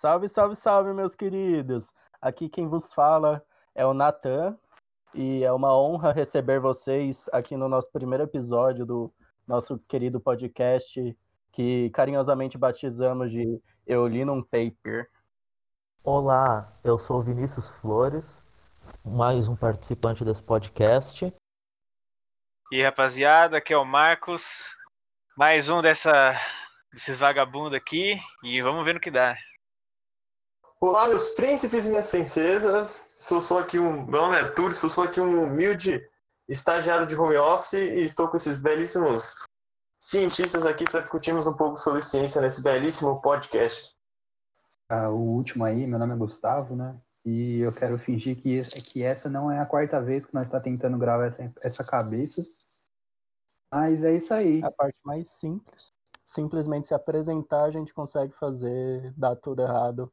Salve, salve, salve, meus queridos! Aqui quem vos fala é o Natan e é uma honra receber vocês aqui no nosso primeiro episódio do nosso querido podcast que carinhosamente batizamos de Eu Li Num Paper. Olá, eu sou Vinícius Flores, mais um participante desse podcast. E rapaziada, aqui é o Marcos, mais um dessa, desses vagabundos aqui e vamos ver no que dá. Olá, meus príncipes e minhas princesas. Sou só aqui um. Meu nome é Túlio, sou só aqui um humilde estagiário de home office e estou com esses belíssimos cientistas aqui para discutirmos um pouco sobre ciência nesse belíssimo podcast. Ah, o último aí, meu nome é Gustavo, né? E eu quero fingir que, que essa não é a quarta vez que nós está tentando gravar essa, essa cabeça. Mas é isso aí. A parte mais simples. Simplesmente se apresentar, a gente consegue fazer, dar tudo errado.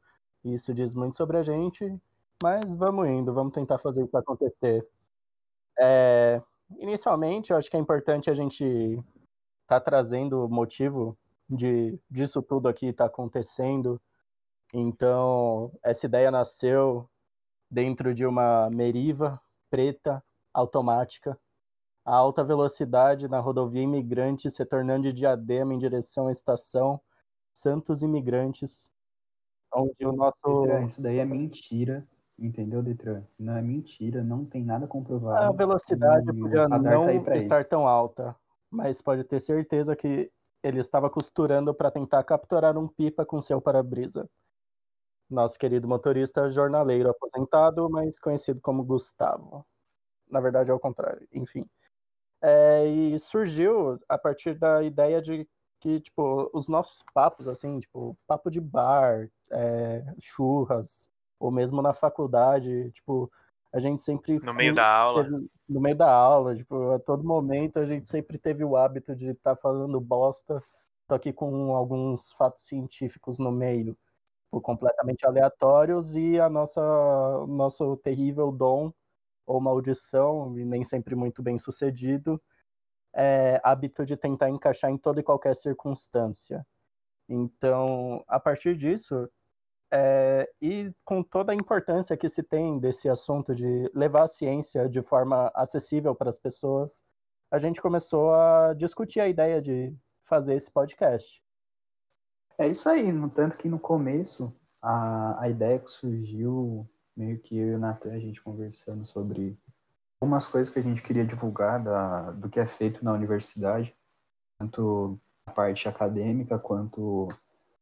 Isso diz muito sobre a gente, mas vamos indo, vamos tentar fazer isso acontecer. É, inicialmente, eu acho que é importante a gente estar tá trazendo o motivo de disso tudo aqui estar tá acontecendo. Então, essa ideia nasceu dentro de uma Meriva preta automática a alta velocidade na rodovia Imigrante se tornando de Diadema em direção à estação Santos Imigrantes, onde o nosso... Detran, isso daí é mentira, entendeu, Detran? Não é mentira, não tem nada comprovado. A velocidade podia tá não tá estar isso. tão alta, mas pode ter certeza que ele estava costurando para tentar capturar um pipa com seu para-brisa. Nosso querido motorista jornaleiro aposentado, mas conhecido como Gustavo. Na verdade é o contrário, enfim. É, e surgiu a partir da ideia de que, tipo, os nossos papos, assim, tipo, papo de bar, é, churras, ou mesmo na faculdade, tipo, a gente sempre... No meio da aula. Teve, no meio da aula, tipo, a todo momento a gente sempre teve o hábito de estar tá falando bosta, só que com alguns fatos científicos no meio, tipo, completamente aleatórios, e a nossa, nosso terrível dom ou maldição, e nem sempre muito bem sucedido, é hábito de tentar encaixar em toda e qualquer circunstância. Então, a partir disso, é, e com toda a importância que se tem desse assunto de levar a ciência de forma acessível para as pessoas, a gente começou a discutir a ideia de fazer esse podcast. É isso aí, no tanto que no começo a, a ideia que surgiu meio que eu e o Natan, a gente conversando sobre algumas coisas que a gente queria divulgar da, do que é feito na universidade, tanto a parte acadêmica quanto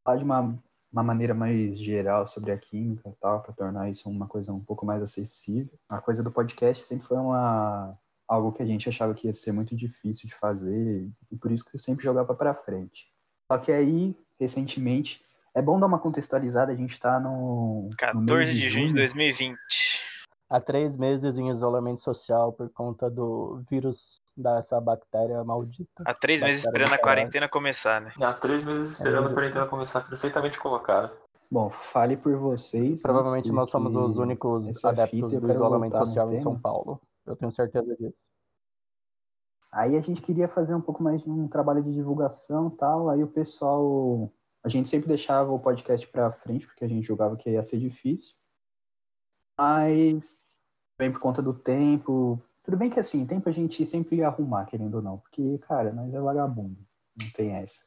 falar de uma, uma maneira mais geral sobre a química e tal, para tornar isso uma coisa um pouco mais acessível. A coisa do podcast sempre foi uma algo que a gente achava que ia ser muito difícil de fazer e por isso que eu sempre jogava para frente. Só que aí, recentemente, é bom dar uma contextualizada, a gente está no. 14 no de, de junho de 2020. Há três meses em isolamento social por conta do vírus dessa bactéria maldita. Há três meses esperando a quarentena começar, né? Há três meses esperando é a quarentena começar, perfeitamente colocado. Bom, fale por vocês. Né, Provavelmente né, nós somos os únicos adeptos do isolamento social em São Paulo. Eu tenho certeza disso. Aí a gente queria fazer um pouco mais de um trabalho de divulgação tal. Aí o pessoal a gente sempre deixava o podcast para frente, porque a gente julgava que ia ser difícil. Mas, bem por conta do tempo. Tudo bem que assim, tempo a gente sempre ia arrumar, querendo ou não. Porque, cara, nós é vagabundo. Não tem essa.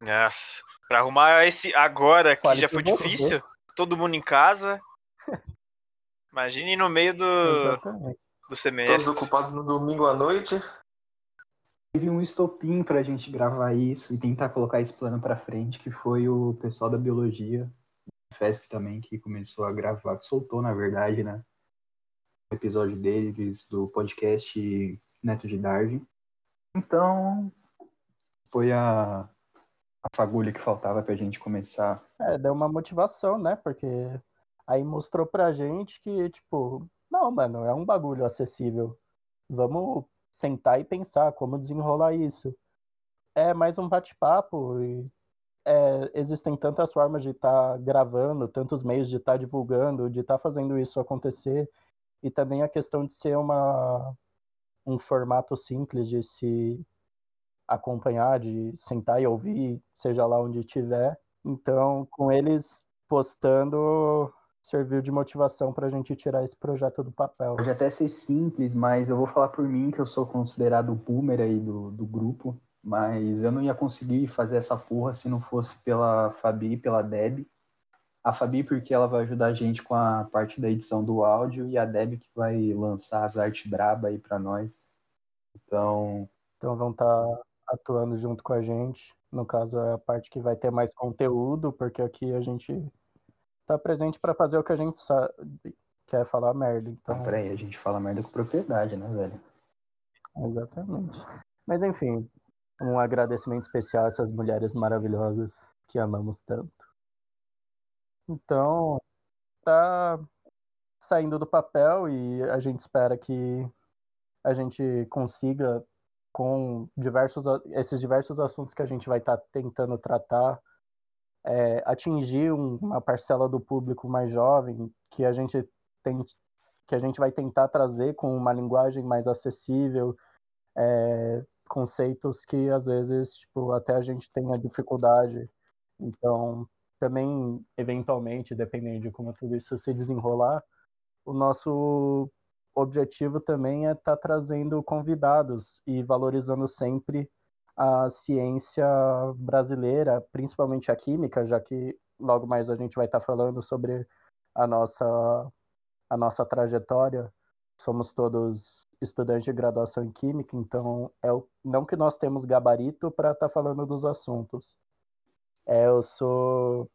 Nossa, pra arrumar esse agora que já foi difícil, todo mundo em casa. Imagine no meio do, do semestre. Todos ocupados no domingo à noite teve um estopim para a gente gravar isso e tentar colocar esse plano para frente, que foi o pessoal da biologia, FESP também, que começou a gravar, que soltou, na verdade, né? O episódio deles do podcast Neto de Darwin. Então, foi a, a fagulha que faltava para a gente começar. É, deu uma motivação, né? Porque aí mostrou pra gente que, tipo, não, mano, é um bagulho acessível. Vamos sentar e pensar como desenrolar isso. É mais um bate-papo e é, existem tantas formas de estar tá gravando, tantos meios de estar tá divulgando, de estar tá fazendo isso acontecer, e também a questão de ser uma, um formato simples de se acompanhar, de sentar e ouvir, seja lá onde estiver. Então, com eles postando serviu de motivação para a gente tirar esse projeto do papel. Pode até ser simples, mas eu vou falar por mim que eu sou considerado o boomer aí do, do grupo, mas eu não ia conseguir fazer essa porra se não fosse pela Fabi e pela Deb. A Fabi porque ela vai ajudar a gente com a parte da edição do áudio e a Deb que vai lançar as artes braba aí para nós. Então, então vão estar tá atuando junto com a gente. No caso é a parte que vai ter mais conteúdo, porque aqui a gente tá presente para fazer o que a gente sabe, quer falar merda. Então... Ah, peraí, a gente fala merda com propriedade, né, velho? Exatamente. Mas enfim, um agradecimento especial a essas mulheres maravilhosas que amamos tanto. Então, tá saindo do papel e a gente espera que a gente consiga com diversos esses diversos assuntos que a gente vai estar tá tentando tratar é, atingir um, uma parcela do público mais jovem que a gente tem que a gente vai tentar trazer com uma linguagem mais acessível é, conceitos que às vezes tipo até a gente tenha dificuldade então também eventualmente dependendo de como tudo isso se desenrolar o nosso objetivo também é estar tá trazendo convidados e valorizando sempre a ciência brasileira, principalmente a química, já que logo mais a gente vai estar falando sobre a nossa, a nossa trajetória. Somos todos estudantes de graduação em química, então é o, não que nós temos gabarito para estar falando dos assuntos. É, eu sou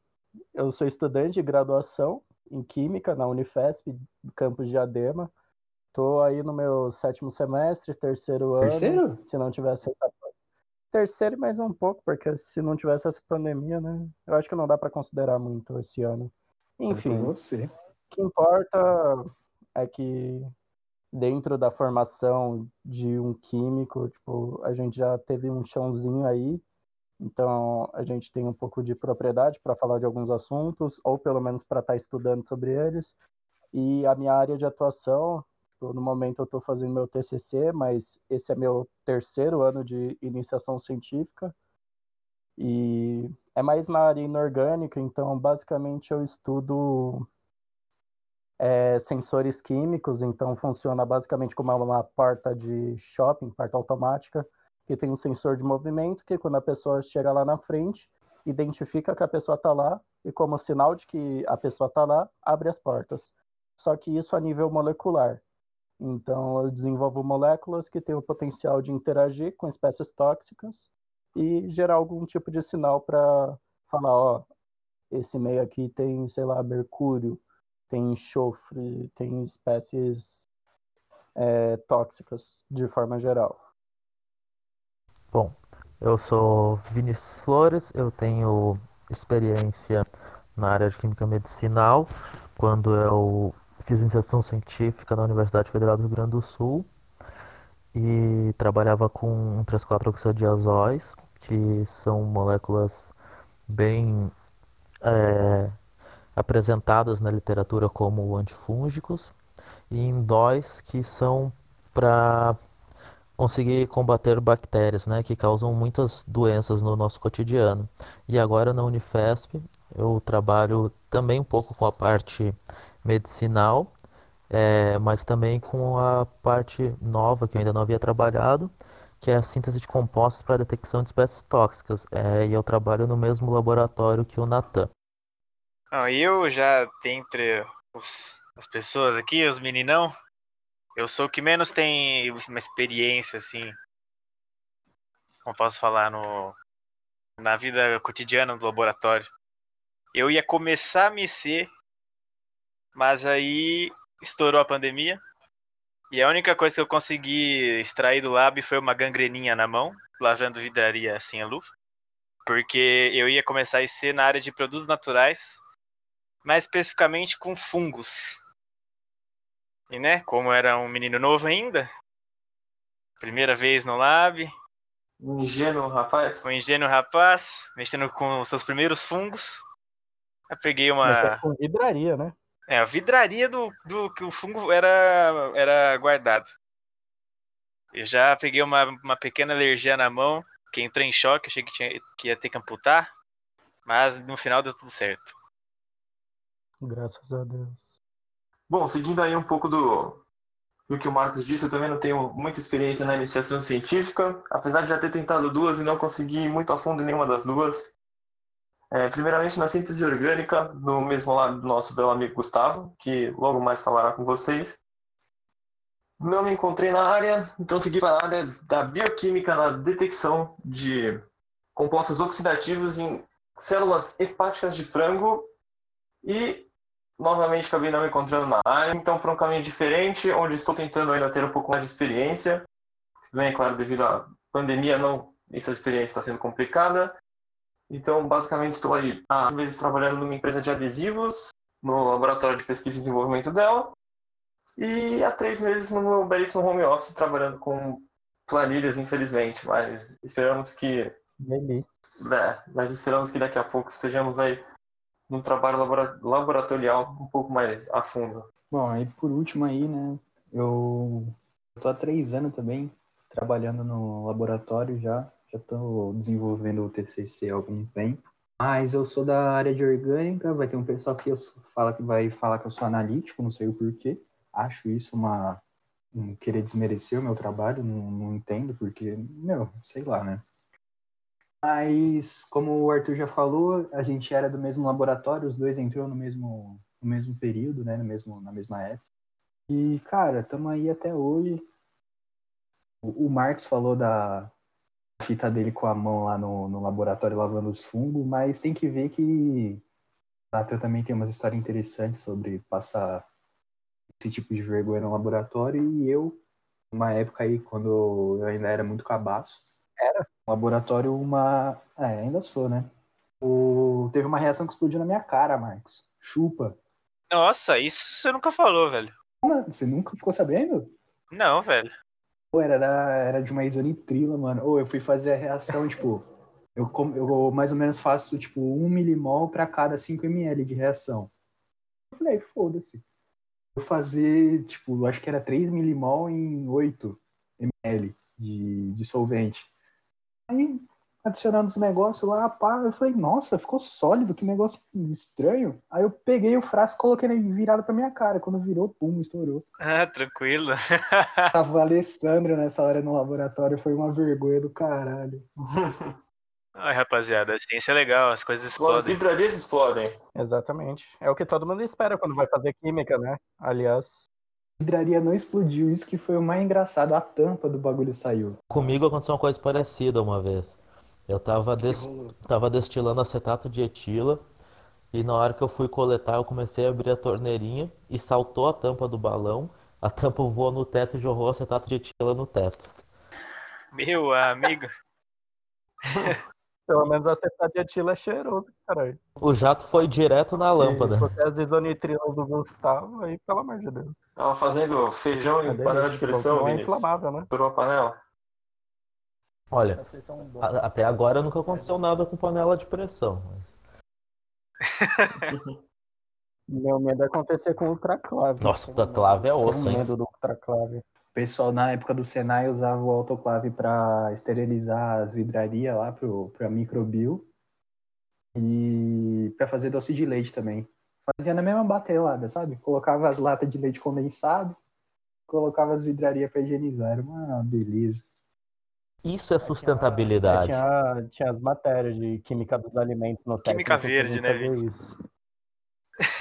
eu sou estudante de graduação em química na Unifesp, campus de Adema. Estou aí no meu sétimo semestre, terceiro ano. Terceiro? Se não tivesse essa terceiro e mais um pouco, porque se não tivesse essa pandemia, né? Eu acho que não dá para considerar muito esse ano. Enfim, você. o que importa é que dentro da formação de um químico, tipo, a gente já teve um chãozinho aí, então a gente tem um pouco de propriedade para falar de alguns assuntos, ou pelo menos para estar tá estudando sobre eles. E a minha área de atuação Tipo, no momento eu estou fazendo meu TCC, mas esse é meu terceiro ano de iniciação científica e é mais na área inorgânica, então basicamente eu estudo é, sensores químicos, então funciona basicamente como uma porta de shopping, porta automática, que tem um sensor de movimento que quando a pessoa chega lá na frente, identifica que a pessoa está lá e como sinal de que a pessoa está lá, abre as portas. Só que isso a nível molecular. Então, eu desenvolvo moléculas que têm o potencial de interagir com espécies tóxicas e gerar algum tipo de sinal para falar, ó, esse meio aqui tem, sei lá, mercúrio, tem enxofre, tem espécies é, tóxicas de forma geral. Bom, eu sou Vinícius Flores, eu tenho experiência na área de química medicinal, quando eu Fiz iniciação científica na Universidade Federal do Rio Grande do Sul e trabalhava com 3,4-oxadiazóis, que são moléculas bem é, apresentadas na literatura como antifúngicos, e indóis, que são para conseguir combater bactérias, né, que causam muitas doenças no nosso cotidiano. E agora na Unifesp eu trabalho também um pouco com a parte medicinal, é, mas também com a parte nova que eu ainda não havia trabalhado, que é a síntese de compostos para detecção de espécies tóxicas. É, e eu trabalho no mesmo laboratório que o Natan. Não, eu já, entre os, as pessoas aqui, os meninão, eu sou o que menos tem uma experiência, assim, como posso falar, no, na vida cotidiana do laboratório. Eu ia começar a me ser mas aí estourou a pandemia. E a única coisa que eu consegui extrair do lab foi uma gangreninha na mão, lavando vidraria sem a luva. Porque eu ia começar a ser na área de produtos naturais, mais especificamente com fungos. E né, como era um menino novo ainda, primeira vez no lab. Um ingênuo rapaz? Um ingênuo rapaz, mexendo com os seus primeiros fungos. Eu peguei uma. Com vidraria, né? É, a vidraria do, do que o fungo era, era guardado. Eu já peguei uma, uma pequena alergia na mão, que entrei em choque, achei que, tinha, que ia ter que amputar, mas no final deu tudo certo. Graças a Deus. Bom, seguindo aí um pouco do, do que o Marcos disse, eu também não tenho muita experiência na iniciação científica, apesar de já ter tentado duas e não conseguir ir muito a fundo em nenhuma das duas. É, primeiramente na síntese orgânica, no mesmo lado do nosso belo amigo Gustavo, que logo mais falará com vocês. Não me encontrei na área, então segui para a área da bioquímica na detecção de compostos oxidativos em células hepáticas de frango e novamente acabei não me encontrando na área, então para um caminho diferente, onde estou tentando ainda ter um pouco mais de experiência. Bem, claro, devido à pandemia, não, essa experiência está sendo complicada. Então, basicamente, estou aí há vezes trabalhando numa empresa de adesivos, no laboratório de pesquisa e desenvolvimento dela, e há três meses no meu belíssimo home office trabalhando com planilhas, infelizmente, mas esperamos que. Delícia. É, mas esperamos que daqui a pouco estejamos aí num trabalho laboratorial um pouco mais a fundo. Bom, aí por último aí, né? Eu tô há três anos também trabalhando no laboratório já. Já tô desenvolvendo o TCC há algum tempo. Mas eu sou da área de orgânica, vai ter um pessoal que fala que vai falar que eu sou analítico, não sei o porquê. Acho isso uma um querer desmerecer o meu trabalho, não, não entendo porque, meu, sei lá, né? Mas, como o Arthur já falou, a gente era do mesmo laboratório, os dois entrou no mesmo, no mesmo período, né? No mesmo, na mesma época. E, cara, estamos aí até hoje. O, o Marx falou da fita dele com a mão lá no, no laboratório lavando os fungos, mas tem que ver que Natan também tem umas histórias interessantes sobre passar esse tipo de vergonha no laboratório e eu, numa época aí, quando eu ainda era muito cabaço, laboratório uma. É, ainda sou, né? O... Teve uma reação que explodiu na minha cara, Marcos. Chupa. Nossa, isso você nunca falou, velho. Você nunca ficou sabendo? Não, velho. Pô, era, da... era de uma isonitrila, mano. Ou eu fui fazer a reação, tipo. Eu, eu mais ou menos faço, tipo, 1 milimol para cada 5 ml de reação. Eu falei, foda-se. Vou fazer, tipo, acho que era 3 milimol em 8 ml de, de solvente. Adicionando os negócios lá, pá, eu falei, nossa, ficou sólido, que negócio estranho. Aí eu peguei o frasco e coloquei virado pra minha cara. Quando virou, pum, estourou. Ah, tranquilo. Tava o Alessandro nessa hora no laboratório, foi uma vergonha do caralho. Ai, rapaziada, a ciência é legal, as coisas explodem. As livrarias explodem. Exatamente. É o que todo mundo espera quando vai fazer química, né? Aliás, vidraria não explodiu. Isso que foi o mais engraçado. A tampa do bagulho saiu. Comigo aconteceu uma coisa parecida uma vez. Eu tava, des... tava destilando acetato de etila e na hora que eu fui coletar, eu comecei a abrir a torneirinha e saltou a tampa do balão. A tampa voou no teto e jorrou acetato de etila no teto. Meu amigo. Pelo menos acetato de etila é cheiroso, caralho. O jato foi direto na Se lâmpada. fosse as isonitrilas do Gustavo, aí pelo amor de Deus. Tava fazendo feijão em panela de pressão, é inflamável, né? Estourou a panela. Olha, a- até agora nunca aconteceu nada com panela de pressão. Meu medo é acontecer com o ultraclave. Nossa, ultraclave é osso, hein? medo do ultraclave. O pessoal na época do Senai usava o autoclave para esterilizar as vidrarias lá pro, pra microbio e para fazer doce de leite também. Fazia na mesma batelada, sabe? Colocava as latas de leite condensado, colocava as vidrarias para higienizar. Era uma beleza. Isso é sustentabilidade. Tinha, tinha as matérias de química dos alimentos no Química técnico que verde, né, Isso.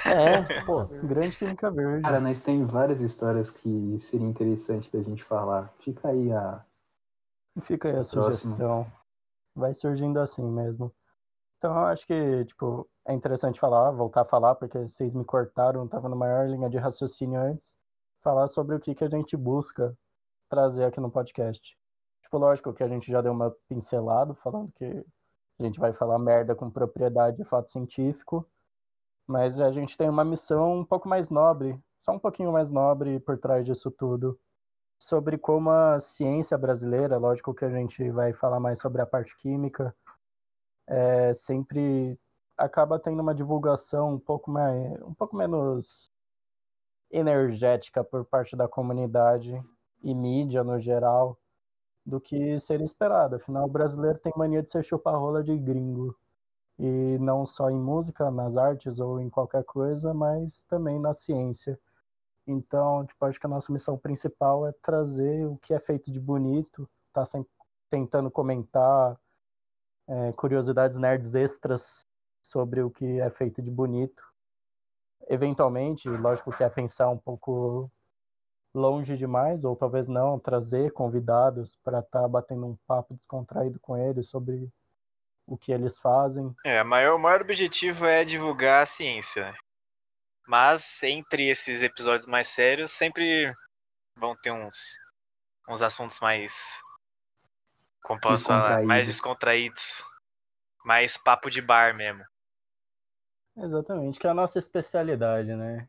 É, pô. Grande química verde. Cara, nós tem várias histórias que seria interessante da gente falar. Fica aí a. Fica aí a Próximo. sugestão. Vai surgindo assim mesmo. Então, eu acho que, tipo, é interessante falar, voltar a falar, porque vocês me cortaram, eu tava na maior linha de raciocínio antes, falar sobre o que, que a gente busca trazer aqui no podcast. Tipo, lógico que a gente já deu uma pincelada, falando que a gente vai falar merda com propriedade de fato científico, mas a gente tem uma missão um pouco mais nobre, só um pouquinho mais nobre por trás disso tudo, sobre como a ciência brasileira, lógico que a gente vai falar mais sobre a parte química, é, sempre acaba tendo uma divulgação um pouco mais, um pouco menos energética por parte da comunidade e mídia no geral do que seria esperado. Afinal, o brasileiro tem mania de ser chupa-rola de gringo. E não só em música, nas artes ou em qualquer coisa, mas também na ciência. Então, tipo, acho que a nossa missão principal é trazer o que é feito de bonito, tá sempre tentando comentar é, curiosidades nerds extras sobre o que é feito de bonito. Eventualmente, lógico que é pensar um pouco longe demais, ou talvez não, trazer convidados para estar tá batendo um papo descontraído com eles sobre o que eles fazem. É, maior, o maior objetivo é divulgar a ciência. Mas entre esses episódios mais sérios, sempre vão ter uns, uns assuntos mais. Como posso falar? Mais descontraídos. Mais papo de bar mesmo. Exatamente, que é a nossa especialidade, né?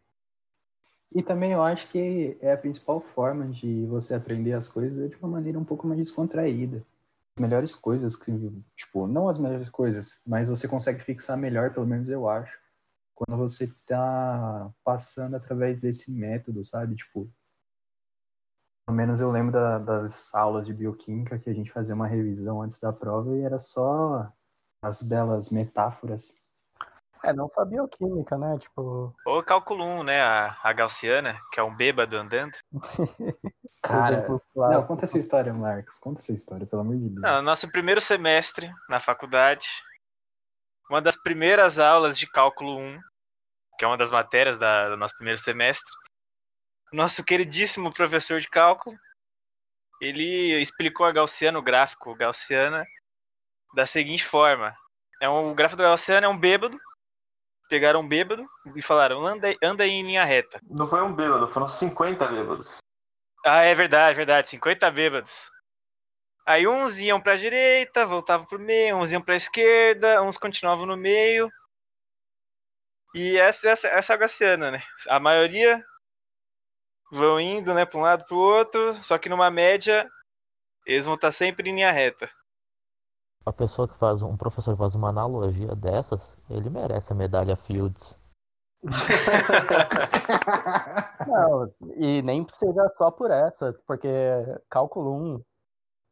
E também eu acho que é a principal forma de você aprender as coisas de uma maneira um pouco mais descontraída. As melhores coisas que, tipo, não as melhores coisas, mas você consegue fixar melhor, pelo menos eu acho, quando você está passando através desse método, sabe? Tipo, pelo menos eu lembro da, das aulas de bioquímica que a gente fazia uma revisão antes da prova e era só as belas metáforas é, não só bioquímica, né? Tipo. Ou cálculo 1, né? A, a Gaussiana, que é um bêbado andando. Cara, não, conta essa história, Marcos. Conta essa história, pelo amor de Deus. Não, nosso primeiro semestre na faculdade, uma das primeiras aulas de cálculo 1, que é uma das matérias da, do nosso primeiro semestre, nosso queridíssimo professor de cálculo, ele explicou a Gaussiana, o gráfico Gaussiana, da seguinte forma. É um, o gráfico do Gaussiana é um bêbado pegaram um bêbado e falaram: anda, anda em linha reta. Não foi um bêbado, foram 50 bêbados. Ah, é verdade, verdade, 50 bêbados. Aí uns iam para a direita, voltavam para o meio, uns iam para a esquerda, uns continuavam no meio. E essa, essa, essa é a Gaciana, né? A maioria vão indo, né, para um lado para o outro, só que numa média eles vão estar sempre em linha reta a pessoa que faz, um professor que faz uma analogia dessas, ele merece a medalha Fields. não, e nem precisa só por essas, porque cálculo 1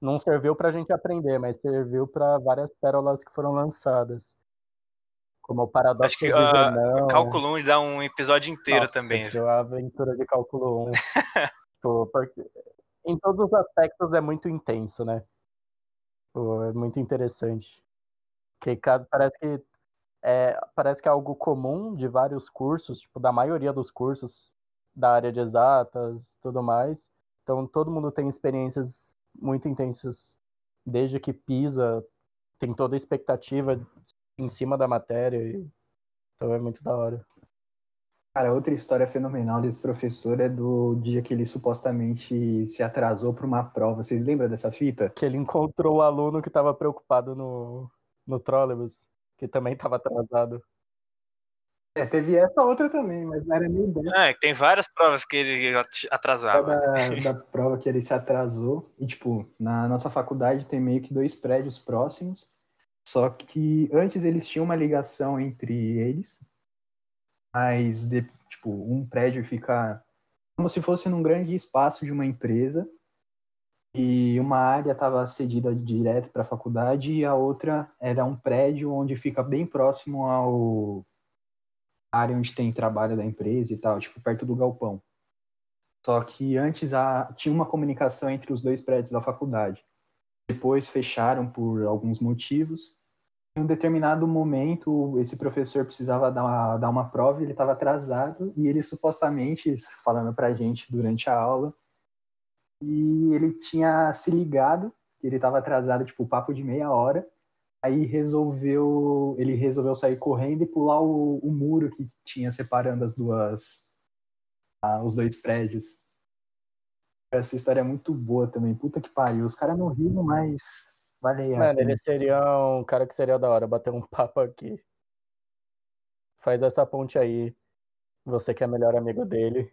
não serviu pra gente aprender, mas serviu para várias pérolas que foram lançadas. Como o paradoxo Acho que uh, cálculo 1 dá um episódio inteiro Nossa, também. A aventura de cálculo 1. tipo, porque em todos os aspectos é muito intenso, né? É muito interessante. Que parece que é, parece que é algo comum de vários cursos, tipo, da maioria dos cursos da área de exatas, tudo mais. Então, todo mundo tem experiências muito intensas desde que pisa, tem toda a expectativa em cima da matéria. E... Então, é muito da hora. Cara, outra história fenomenal desse professor é do dia que ele supostamente se atrasou para uma prova. Vocês lembram dessa fita? Que ele encontrou o aluno que estava preocupado no, no trolebus, que também estava atrasado. É, teve essa outra também, mas não era nem dessa. É, tem várias provas que ele atrasava. Da, da prova que ele se atrasou. E, tipo, na nossa faculdade tem meio que dois prédios próximos. Só que antes eles tinham uma ligação entre eles, mas de, tipo, um prédio fica como se fosse num grande espaço de uma empresa e uma área estava cedida direto para a faculdade e a outra era um prédio onde fica bem próximo ao área onde tem trabalho da empresa e tal, tipo perto do galpão. Só que antes a, tinha uma comunicação entre os dois prédios da faculdade. Depois fecharam por alguns motivos em um determinado momento, esse professor precisava dar uma, dar uma prova, ele estava atrasado, e ele supostamente, falando para a gente durante a aula, e ele tinha se ligado, que ele estava atrasado, tipo, papo de meia hora, aí resolveu, ele resolveu sair correndo e pular o, o muro que tinha separando as duas, os dois prédios. Essa história é muito boa também, puta que pariu, os caras não riram, mas Valeu. Mano, ele seria um cara que seria da hora bater um papo aqui. Faz essa ponte aí. Você que é melhor amigo dele.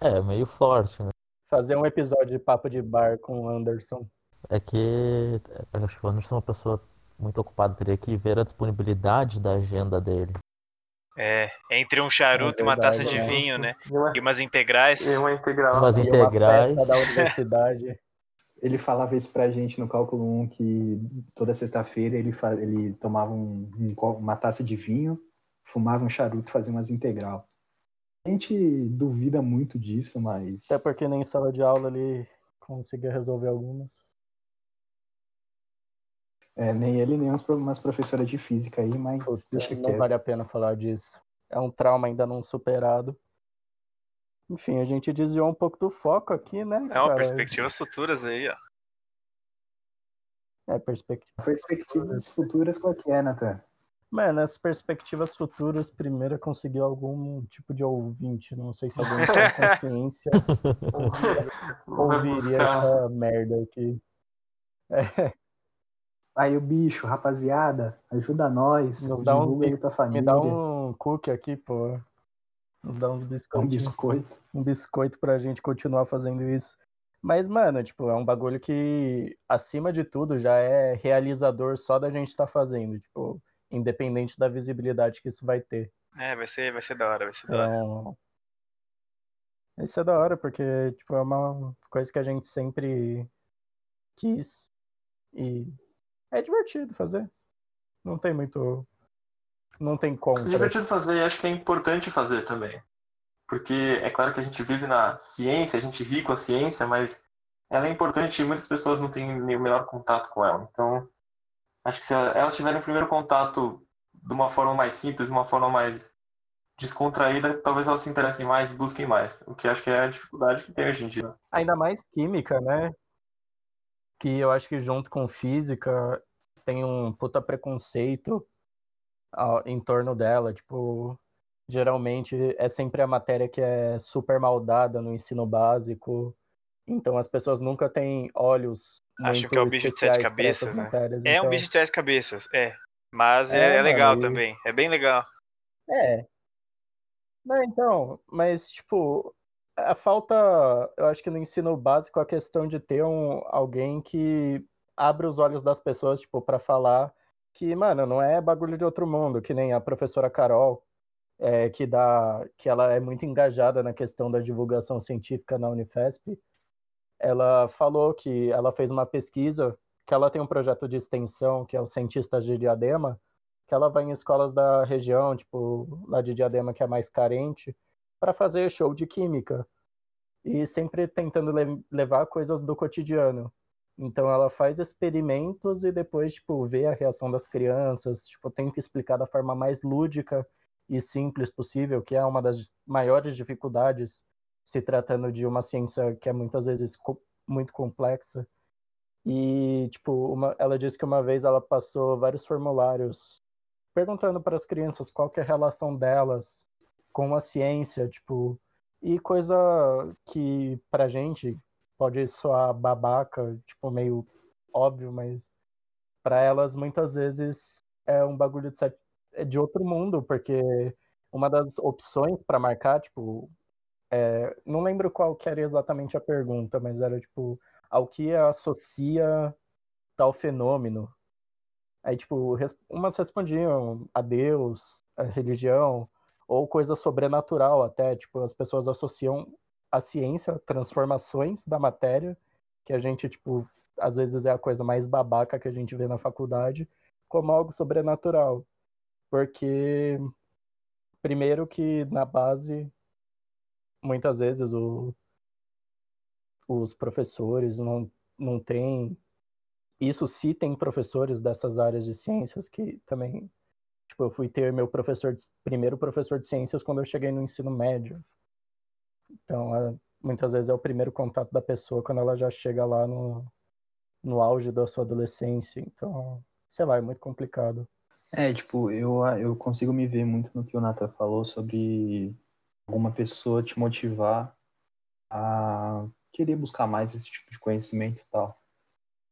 É, meio forte, né? Fazer um episódio de papo de bar com o Anderson. É que eu acho que o Anderson é uma pessoa muito ocupada, teria que ver a disponibilidade da agenda dele. É, entre um charuto é verdade, e uma taça de vinho, né? E umas integrais. E uma integral. Umas integrais. da universidade. Ele falava isso pra gente no cálculo 1, que toda sexta-feira ele, ele tomava um- um uma taça de vinho, fumava um charuto e fazia umas integral. A gente duvida muito disso, mas Até porque nem em sala de aula ele conseguia resolver algumas. é, nem ele, nem umas, pro- umas professoras de física aí, mas Puta, deixa não quieto. vale a pena falar disso. É um trauma ainda não superado. Enfim, a gente desviou um pouco do foco aqui, né? É uma cara? perspectivas futuras aí, ó. É, perspectiva. Perspectivas futuras qual que é, Nathan? Mano, as perspectivas futuras, primeiro é conseguir algum tipo de ouvinte. Não sei se alguém tem consciência ouviria essa merda aqui. Aí o bicho, rapaziada, ajuda nós, Nos dá aí bi- pra família. Me dá um cookie aqui, pô. Nos dá uns um biscoitos. biscoito. um biscoito pra gente continuar fazendo isso. Mas, mano, tipo, é um bagulho que, acima de tudo, já é realizador só da gente estar fazendo, tipo, independente da visibilidade que isso vai ter. É, vai ser, vai ser da hora, vai ser da hora. Então, isso é da hora, porque, tipo, é uma coisa que a gente sempre quis e é divertido fazer. Não tem muito... Não tem É contra. divertido fazer e acho que é importante fazer também. Porque é claro que a gente vive na ciência, a gente ri com a ciência, mas ela é importante e muitas pessoas não têm nem o menor contato com ela. Então, acho que se elas tiverem o primeiro contato de uma forma mais simples, de uma forma mais descontraída, talvez elas se interessem mais e busquem mais. O que acho que é a dificuldade que tem hoje em dia. Ainda mais química, né? Que eu acho que junto com física tem um puta preconceito em torno dela. Tipo, geralmente é sempre a matéria que é super maldada no ensino básico. Então as pessoas nunca têm olhos Acho que é o bicho de sete cabeças, né? matérias. É um Então, bicho de sete cabeças, é. Mas é, É, é legal mano, e- também. É bem legal. É. Não, então, mas tipo, a falta, eu acho que no ensino básico a questão de ter um, alguém que abre os olhos das pessoas, tipo, pra falar que, mano, não é bagulho de outro mundo, que nem a professora Carol, é, que dá, que ela é muito engajada na questão da divulgação científica na Unifesp. Ela falou que ela fez uma pesquisa, que ela tem um projeto de extensão, que é o Cientistas de Diadema, que ela vai em escolas da região, tipo, lá de Diadema, que é mais carente, para fazer show de química. E sempre tentando le- levar coisas do cotidiano. Então ela faz experimentos e depois, tipo, vê a reação das crianças, tipo, tenta explicar da forma mais lúdica e simples possível, que é uma das maiores dificuldades se tratando de uma ciência que é muitas vezes co- muito complexa. E, tipo, uma- ela disse que uma vez ela passou vários formulários perguntando para as crianças qual é a relação delas com a ciência, tipo, e coisa que pra gente pode soar babaca, tipo, meio óbvio, mas para elas muitas vezes é um bagulho de, set- é de outro mundo, porque uma das opções para marcar, tipo, é, não lembro qual que era exatamente a pergunta, mas era tipo, ao que associa tal fenômeno? Aí, tipo, res- umas respondiam a Deus, a religião, ou coisa sobrenatural até. Tipo, as pessoas associam a ciência, transformações da matéria, que a gente, tipo, às vezes é a coisa mais babaca que a gente vê na faculdade, como algo sobrenatural. Porque, primeiro que na base, muitas vezes o, os professores não, não têm isso sim tem professores dessas áreas de ciências que também, tipo, eu fui ter meu professor, de, primeiro professor de ciências quando eu cheguei no ensino médio. Então, é, muitas vezes é o primeiro contato da pessoa quando ela já chega lá no, no auge da sua adolescência. Então, sei lá, é muito complicado. É, tipo, eu, eu consigo me ver muito no que o Nathan falou sobre alguma pessoa te motivar a querer buscar mais esse tipo de conhecimento e tal.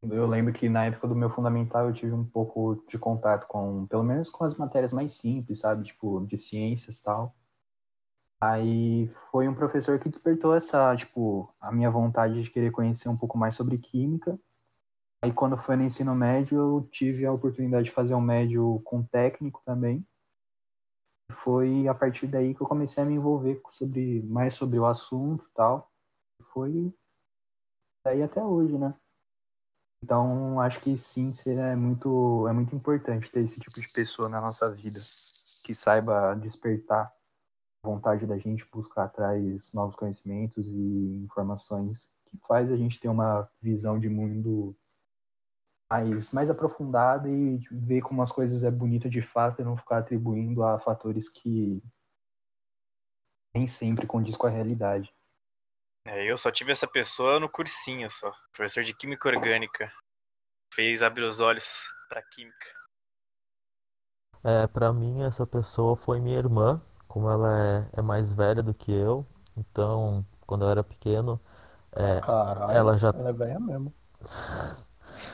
Eu lembro que na época do meu fundamental eu tive um pouco de contato com, pelo menos com as matérias mais simples, sabe? Tipo, de ciências e tal. Aí foi um professor que despertou essa, tipo, a minha vontade de querer conhecer um pouco mais sobre química. Aí quando foi no ensino médio, eu tive a oportunidade de fazer um médio com técnico também. Foi a partir daí que eu comecei a me envolver sobre mais sobre o assunto tal. Foi daí até hoje, né? Então, acho que sim, é muito, é muito importante ter esse tipo de pessoa na nossa vida que saiba despertar vontade da gente buscar atrás novos conhecimentos e informações que faz a gente ter uma visão de mundo mais, mais aprofundada e ver como as coisas é bonita de fato e não ficar atribuindo a fatores que nem sempre condiz com a realidade. É, eu só tive essa pessoa no cursinho só. Professor de Química Orgânica. Fez abrir os olhos pra Química. É, pra mim essa pessoa foi minha irmã, como ela é, é mais velha do que eu, então quando eu era pequeno, é, Caralho, ela já ela é velha mesmo.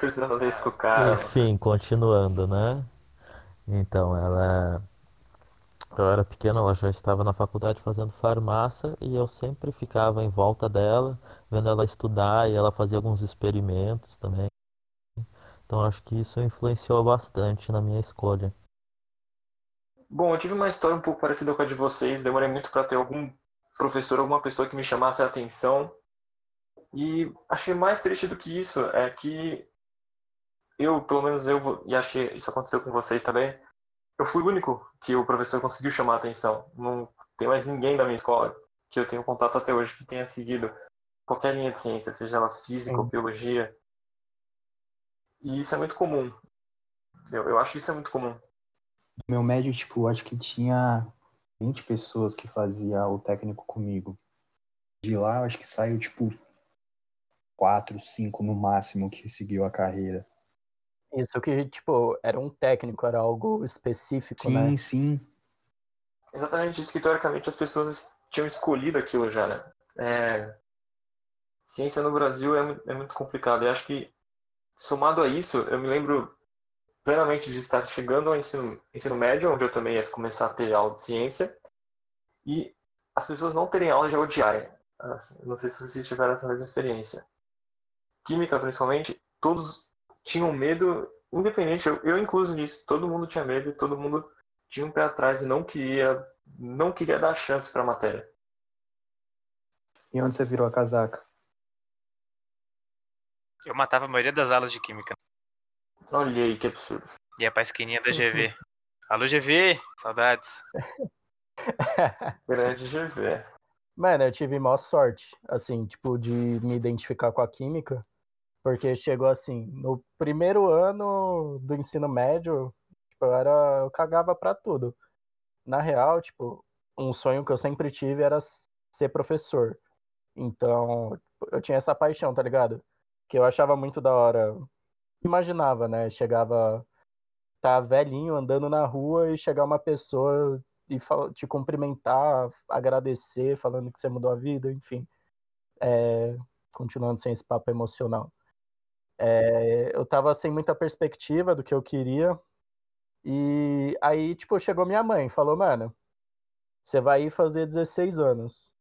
Precisa fazer isso com o cara. Enfim, continuando, né? Então, ela. Eu era pequena, ela já estava na faculdade fazendo farmácia e eu sempre ficava em volta dela, vendo ela estudar e ela fazia alguns experimentos também. Então, acho que isso influenciou bastante na minha escolha. Bom, eu tive uma história um pouco parecida com a de vocês. Demorei muito para ter algum professor, alguma pessoa que me chamasse a atenção. E achei mais triste do que isso é que eu, pelo menos eu, e acho que isso aconteceu com vocês também, eu fui o único que o professor conseguiu chamar a atenção. Não tem mais ninguém da minha escola que eu tenho contato até hoje que tenha seguido qualquer linha de ciência, seja ela física ou Sim. biologia. E isso é muito comum. Eu, eu acho que isso é muito comum. No meu médio, tipo, acho que tinha 20 pessoas que fazia o técnico comigo. De lá, eu acho que saiu, tipo, 4, 5 no máximo que seguiu a carreira. Isso que, tipo, era um técnico, era algo específico, Sim, né? sim. Exatamente isso que teoricamente as pessoas tinham escolhido aquilo já, né? É, Ciência no Brasil é, é muito complicado. E acho que, somado a isso, eu me lembro plenamente de estar chegando ao ensino, ensino médio, onde eu também ia começar a ter aula de ciência, e as pessoas não terem aula de odiarem. Não sei se vocês tiveram essa mesma experiência. Química, principalmente, todos tinham medo, independente, eu, eu incluso nisso, todo mundo tinha medo todo mundo tinha um pé atrás e não queria, não queria dar chance para a matéria. E onde você virou a casaca? Eu matava a maioria das aulas de Química. Olha aí que absurdo. Ia pra esquininha da GV. Alô, GV! Saudades. Grande GV. Mano, eu tive maior sorte, assim, tipo, de me identificar com a química, porque chegou assim, no primeiro ano do ensino médio, tipo, eu era, eu cagava pra tudo. Na real, tipo, um sonho que eu sempre tive era ser professor. Então, eu tinha essa paixão, tá ligado? Que eu achava muito da hora. Imaginava, né? Chegava, tá velhinho andando na rua e chegar uma pessoa e te cumprimentar, agradecer, falando que você mudou a vida, enfim. É, continuando sem esse papo emocional. É, eu tava sem muita perspectiva do que eu queria. E aí, tipo, chegou minha mãe, falou, mano, você vai ir fazer 16 anos.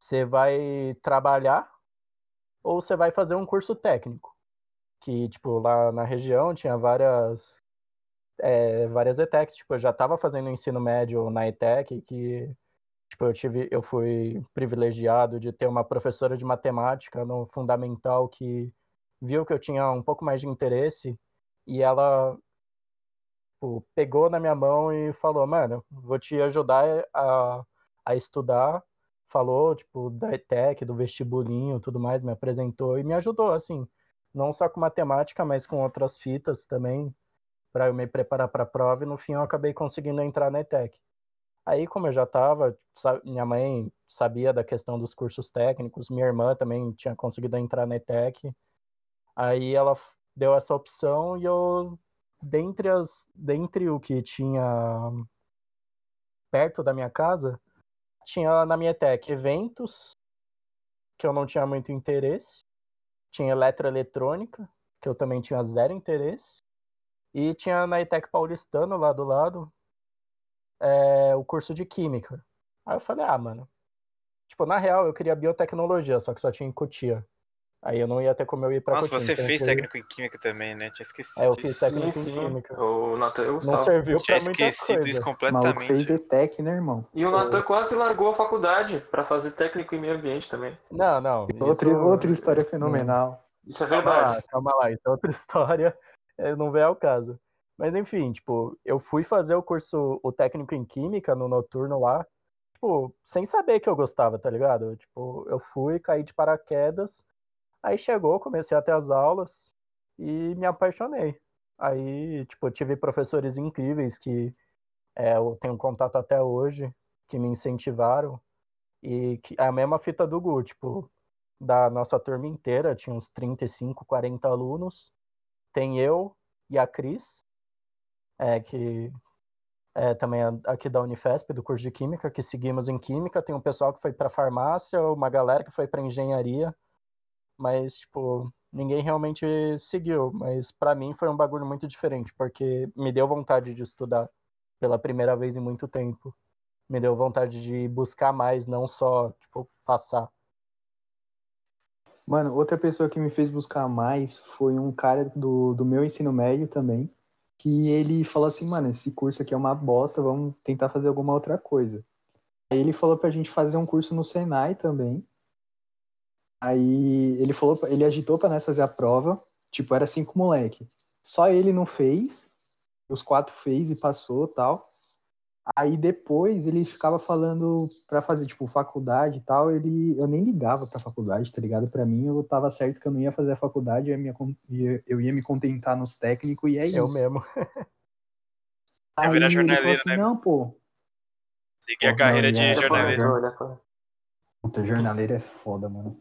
Você vai trabalhar ou você vai fazer um curso técnico? Que, tipo, lá na região tinha várias é, várias ETECs, tipo, eu já estava fazendo ensino médio na ETEC, que tipo, eu tive, eu fui privilegiado de ter uma professora de matemática no fundamental que viu que eu tinha um pouco mais de interesse e ela tipo, pegou na minha mão e falou, mano, vou te ajudar a, a estudar, falou, tipo, da ETEC, do vestibulinho, tudo mais, me apresentou e me ajudou, assim, não só com matemática, mas com outras fitas também, para eu me preparar para a prova e no fim eu acabei conseguindo entrar na ETEC. Aí, como eu já estava, minha mãe sabia da questão dos cursos técnicos, minha irmã também tinha conseguido entrar na ETEC. Aí ela deu essa opção e eu, dentre, as, dentre o que tinha perto da minha casa, tinha na minha ETEC eventos, que eu não tinha muito interesse, tinha eletroeletrônica, que eu também tinha zero interesse, e tinha na ETEC paulistano, lá do lado, é, o curso de Química. Aí eu falei, ah, mano, tipo, na real eu queria biotecnologia, só que só tinha em Cotia. Aí eu não ia ter como eu ir pra Nossa, você então fez eu- técnico em química também, né? Tinha esquecido É, eu fiz técnico. Sim, em sim. química. O Natan e o Não serviu Tinha pra muita esquecido coisa. isso O maluco completamente. fez ETEC, né, irmão? E o Natan quase largou a faculdade pra fazer técnico em meio ambiente também. Não, não. Outra, isso- outra história fenomenal. Isso é Calma verdade. lá, calma lá, isso é outra história, é, não vem ao caso. Mas enfim, tipo, eu fui fazer o curso, o técnico em química no noturno lá, tipo, sem saber que eu gostava, tá ligado? Tipo, eu fui, caí de paraquedas, aí chegou, comecei a ter as aulas e me apaixonei. Aí, tipo, tive professores incríveis que é, eu tenho contato até hoje, que me incentivaram, e que é a mesma fita do Gu, tipo, da nossa turma inteira, tinha uns 35, 40 alunos. Tem eu e a Cris, é, que é também a- aqui da Unifesp, do curso de Química, que seguimos em Química. Tem um pessoal que foi para farmácia, uma galera que foi para engenharia, mas, tipo, ninguém realmente seguiu. Mas para mim foi um bagulho muito diferente, porque me deu vontade de estudar pela primeira vez em muito tempo. Me deu vontade de buscar mais, não só, tipo, passar. Mano, outra pessoa que me fez buscar mais foi um cara do, do meu ensino médio também, que ele falou assim, mano, esse curso aqui é uma bosta, vamos tentar fazer alguma outra coisa. Ele falou pra gente fazer um curso no Senai também. Aí ele falou, ele agitou pra nós fazer a prova, tipo, era cinco moleque. Só ele não fez, os quatro fez e passou tal. Aí depois ele ficava falando pra fazer, tipo, faculdade e tal, ele, eu nem ligava pra faculdade, tá ligado? Pra mim, eu tava certo que eu não ia fazer a faculdade, eu ia me, eu ia me contentar nos técnicos e é isso. Eu mesmo. Ia Aí virar ele falou jornaleiro, assim, né? não, pô, Seguir a carreira não, de é, jornaleiro. Puta, jornaleiro é foda, mano.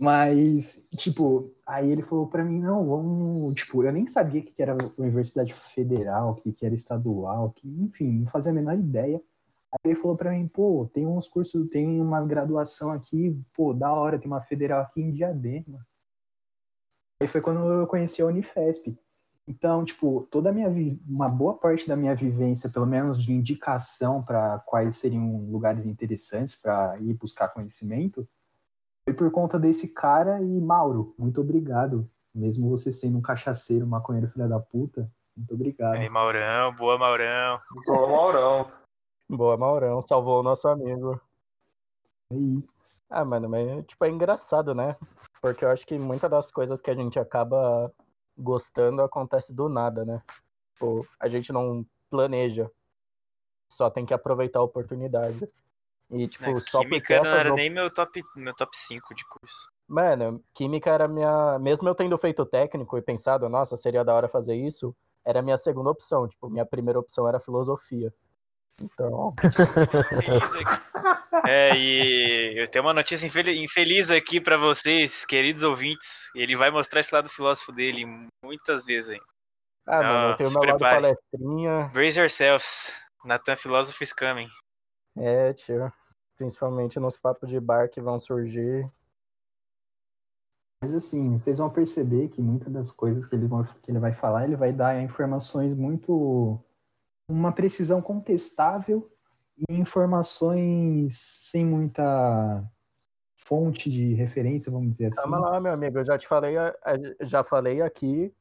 Mas, tipo, aí ele falou pra mim, não, vamos. Tipo, eu nem sabia que era Universidade Federal, que que era estadual, que, enfim, não fazia a menor ideia. Aí ele falou pra mim, pô, tem uns cursos, tem umas graduação aqui, pô, da hora, tem uma federal aqui em Diadema. Aí foi quando eu conheci a Unifesp. Então, tipo, toda a minha uma boa parte da minha vivência, pelo menos de indicação para quais seriam lugares interessantes para ir buscar conhecimento, foi por conta desse cara e Mauro, muito obrigado. Mesmo você sendo um cachaceiro, maconheiro filha da puta, muito obrigado. Aí, Maurão, boa Maurão. Tô Maurão. Boa, Maurão, salvou o nosso amigo. É isso. Ah, mano, mas tipo, é engraçado, né? Porque eu acho que muitas das coisas que a gente acaba gostando acontece do nada, né? Tipo, a gente não planeja. Só tem que aproveitar a oportunidade. E, tipo, né? só porque Química não era op- nem meu top, meu top 5 de curso. Mano, química era minha. Mesmo eu tendo feito técnico e pensado, nossa, seria da hora fazer isso, era minha segunda opção. Tipo, minha primeira opção era filosofia. Então. É, e eu tenho uma notícia infel- infeliz aqui pra vocês, queridos ouvintes. Ele vai mostrar esse lado filósofo dele muitas vezes aí. ah, mano, eu tenho se meu lado palestrinha. Brace yourselves. Nathan Philosophy is coming. É, tio. Principalmente nos papos de bar que vão surgir. Mas assim, vocês vão perceber que muitas das coisas que ele, que ele vai falar, ele vai dar informações muito. uma precisão contestável e informações sem muita fonte de referência, vamos dizer assim. Calma lá, meu amigo. Eu já te falei, já falei aqui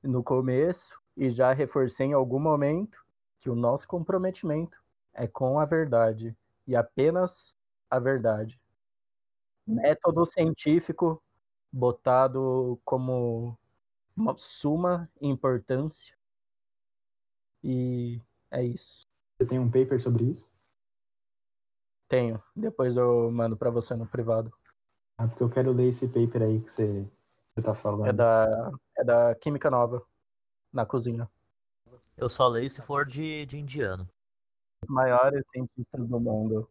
no começo e já reforcei em algum momento que o nosso comprometimento é com a verdade e apenas a verdade. Método científico botado como uma suma importância e é isso. Você tem um paper sobre isso? Tenho. Depois eu mando pra você no privado. Ah, porque eu quero ler esse paper aí que você, você tá falando. É da, é da Química Nova, na cozinha. Eu só leio se for de, de indiano. Os maiores cientistas do mundo.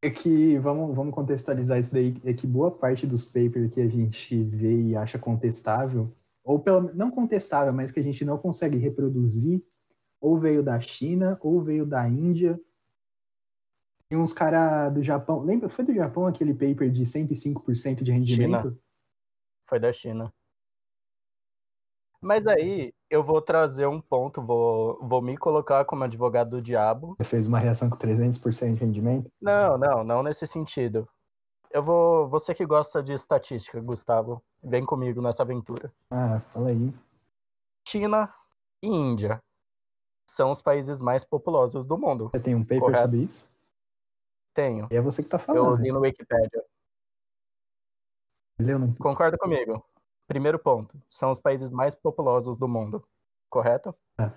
É que, vamos, vamos contextualizar isso daí, é que boa parte dos papers que a gente vê e acha contestável, ou pelo não contestável, mas que a gente não consegue reproduzir, ou veio da China, ou veio da Índia. E uns caras do Japão, lembra, foi do Japão aquele paper de 105% de rendimento? Foi da China. Mas aí eu vou trazer um ponto, vou, vou me colocar como advogado do diabo. Você fez uma reação com 300% de rendimento? Não, não, não nesse sentido. Eu vou. Você que gosta de estatística, Gustavo, vem comigo nessa aventura. Ah, fala aí. China e Índia são os países mais populosos do mundo. Você tem um paper Correto. sobre isso? Tenho. E é você que tá Eu falando. li no Wikipedia. Leu no... Concorda comigo? Primeiro ponto. São os países mais populosos do mundo. Correto? É.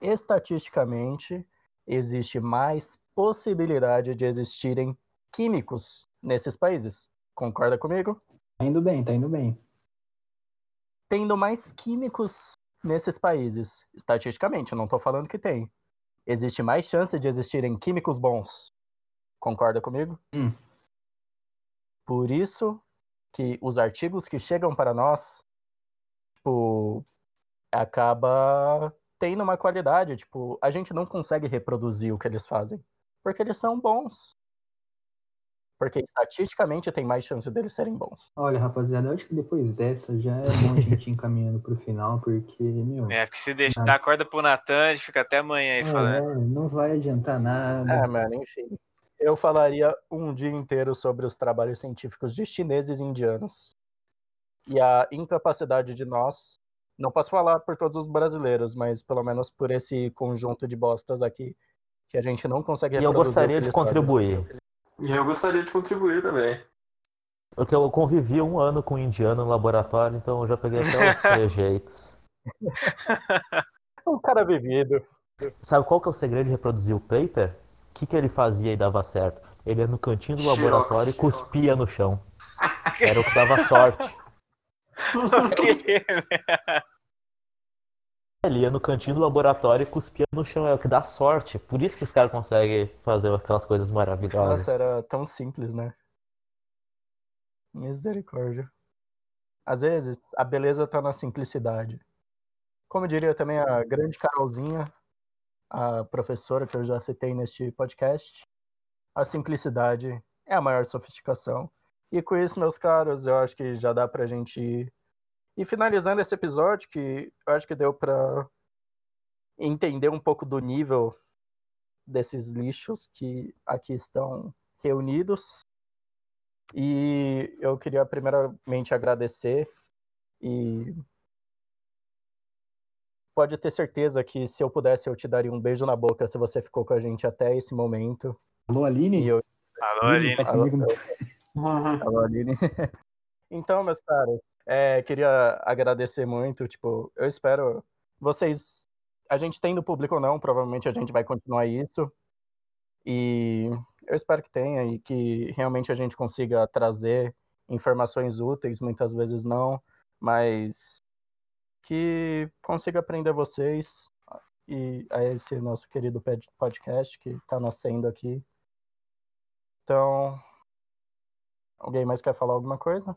Estatisticamente, existe mais possibilidade de existirem químicos nesses países. Concorda comigo? Tá indo bem, tá indo bem. Tendo mais químicos nesses países, estatisticamente, eu não estou falando que tem. Existe mais chance de existirem químicos bons. Concorda comigo? Hum. Por isso que os artigos que chegam para nós, tipo, acaba tendo uma qualidade, tipo, a gente não consegue reproduzir o que eles fazem, porque eles são bons. Porque estatisticamente tem mais chance deles serem bons. Olha, rapaziada, eu acho que depois dessa já é bom a gente ir encaminhando pro final, porque, meu, É, porque se deixar, Ah. dá corda pro Natan, a gente fica até amanhã aí é, falando. é, não vai adiantar nada. É, mano, enfim. Eu falaria um dia inteiro sobre os trabalhos científicos de chineses e indianos. E a incapacidade de nós, não posso falar por todos os brasileiros, mas pelo menos por esse conjunto de bostas aqui, que a gente não consegue E eu gostaria de contribuir. E eu gostaria de contribuir também. Porque eu convivi um ano com um indiano no laboratório, então eu já peguei até os trejeitos. Um cara vivido. Sabe qual que é o segredo de reproduzir o paper? O que, que ele fazia e dava certo? Ele ia no cantinho do Xerox. laboratório e cuspia no chão. Era o que dava sorte. Ele ia no cantinho do laboratório e cuspia no chão. É o que dá sorte. Por isso que os caras conseguem fazer aquelas coisas maravilhosas. Nossa, era tão simples, né? Misericórdia. Às vezes, a beleza tá na simplicidade. Como diria também a grande Carolzinha, a professora que eu já citei neste podcast, a simplicidade é a maior sofisticação. E com isso, meus caros, eu acho que já dá pra gente ir, ir finalizando esse episódio, que eu acho que deu pra entender um pouco do nível desses lixos que aqui estão reunidos. E eu queria primeiramente agradecer e pode ter certeza que se eu pudesse eu te daria um beijo na boca se você ficou com a gente até esse momento. Alô, Aline? Eu Alô, Aline, Aline. tá no- Alô, Aline. Então, meus caros, é, queria agradecer muito. Tipo, eu espero vocês. A gente tendo público ou não, provavelmente a gente vai continuar isso. E eu espero que tenha e que realmente a gente consiga trazer informações úteis, muitas vezes não, mas que consiga aprender vocês e a esse nosso querido pod- podcast que está nascendo aqui. Então, alguém mais quer falar alguma coisa?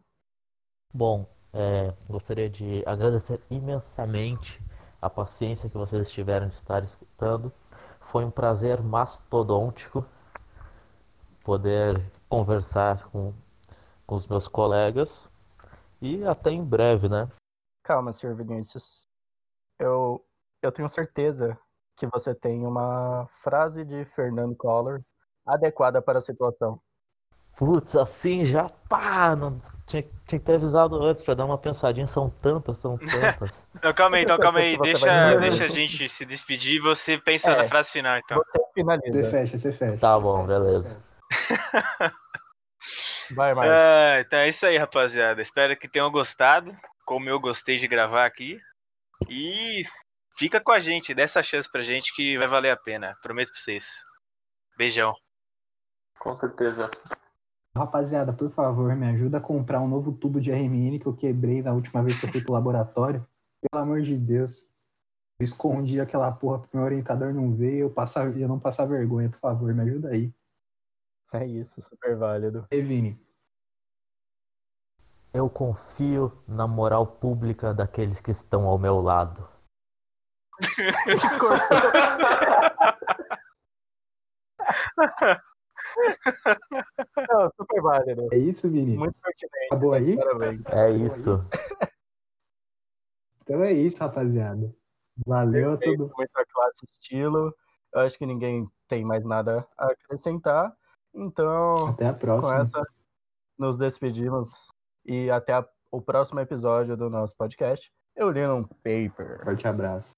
Bom, é, gostaria de agradecer imensamente a paciência que vocês tiveram de estar escutando. Foi um prazer mastodôntico poder conversar com, com os meus colegas e até em breve, né? Calma, Sr. Vinícius. Eu, eu tenho certeza que você tem uma frase de Fernando Collor adequada para a situação. Putz, assim já pá, não tinha, tinha que ter avisado antes pra dar uma pensadinha. São tantas, são tantas. Não, calma aí, então calma aí. Você Deixa, deixa a gente se despedir e você pensa É. na frase final, então. Você Você finaliza. fecha, você fecha. Tá bom, beleza. Vai, Marcos. Ah, então é isso aí, rapaziada. Espero que tenham gostado, como eu gostei de gravar aqui. E fica com a gente, dá essa chance pra gente que vai valer a pena. Prometo pra vocês. Beijão. Com certeza. Rapaziada, por favor, me ajuda a comprar um novo tubo de RMN que eu quebrei na última vez que eu fui pro laboratório. Pelo amor de Deus. Eu escondi aquela porra pro meu orientador não ver e eu, passar, eu não passar vergonha, por favor, me ajuda aí. É isso, super válido. Ei, Vini, Eu confio na moral pública daqueles que estão ao meu lado. Não, super válido. é isso, Vini? Muito pertinente. Acabou aí? Parabéns. É isso. Então é isso, rapaziada. Valeu a todo muita classe estilo. Eu acho que ninguém tem mais nada a acrescentar. Então, Até a com próxima. essa, nos despedimos e até a- o próximo episódio do nosso podcast. Eu li num paper. Forte abraço.